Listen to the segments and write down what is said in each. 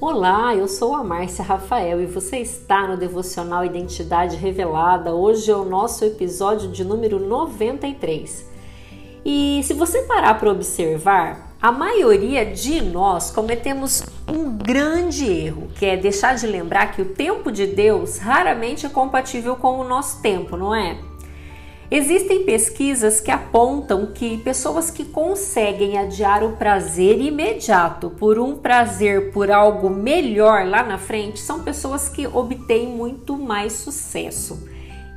Olá, eu sou a Márcia Rafael e você está no Devocional Identidade Revelada. Hoje é o nosso episódio de número 93. E se você parar para observar, a maioria de nós cometemos um grande erro, que é deixar de lembrar que o tempo de Deus raramente é compatível com o nosso tempo, não é? Existem pesquisas que apontam que pessoas que conseguem adiar o prazer imediato por um prazer por algo melhor lá na frente são pessoas que obtêm muito mais sucesso.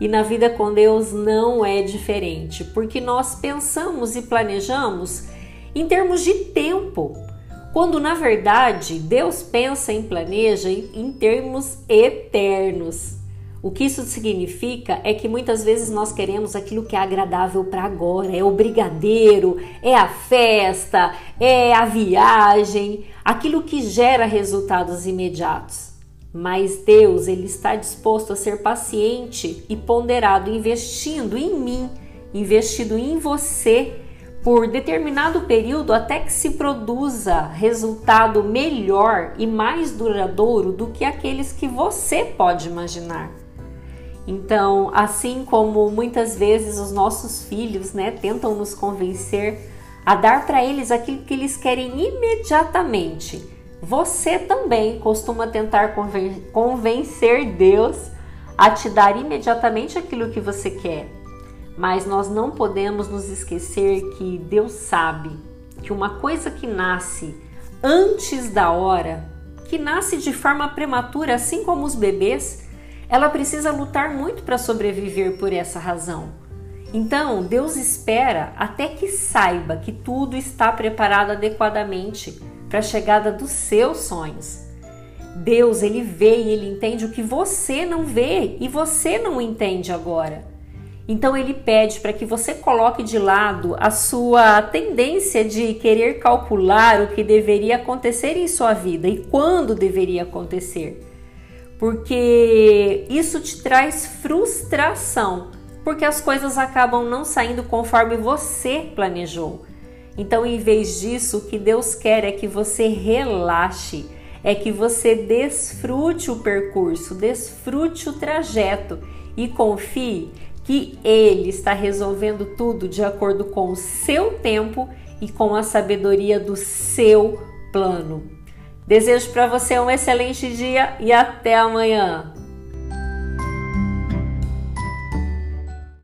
E na vida com Deus não é diferente, porque nós pensamos e planejamos em termos de tempo, quando na verdade Deus pensa e planeja em termos eternos. O que isso significa é que muitas vezes nós queremos aquilo que é agradável para agora, é o brigadeiro, é a festa, é a viagem, aquilo que gera resultados imediatos. Mas Deus, ele está disposto a ser paciente e ponderado, investindo em mim, investindo em você por determinado período até que se produza resultado melhor e mais duradouro do que aqueles que você pode imaginar. Então, assim como muitas vezes os nossos filhos, né, tentam nos convencer a dar para eles aquilo que eles querem imediatamente, você também costuma tentar convencer Deus a te dar imediatamente aquilo que você quer. Mas nós não podemos nos esquecer que Deus sabe que uma coisa que nasce antes da hora, que nasce de forma prematura, assim como os bebês, ela precisa lutar muito para sobreviver por essa razão. Então, Deus espera até que saiba que tudo está preparado adequadamente para a chegada dos seus sonhos. Deus, ele vê e ele entende o que você não vê e você não entende agora. Então ele pede para que você coloque de lado a sua tendência de querer calcular o que deveria acontecer em sua vida e quando deveria acontecer porque isso te traz frustração, porque as coisas acabam não saindo conforme você planejou. Então, em vez disso, o que Deus quer é que você relaxe, é que você desfrute o percurso, desfrute o trajeto e confie que Ele está resolvendo tudo de acordo com o seu tempo e com a sabedoria do seu plano. Desejo para você um excelente dia e até amanhã.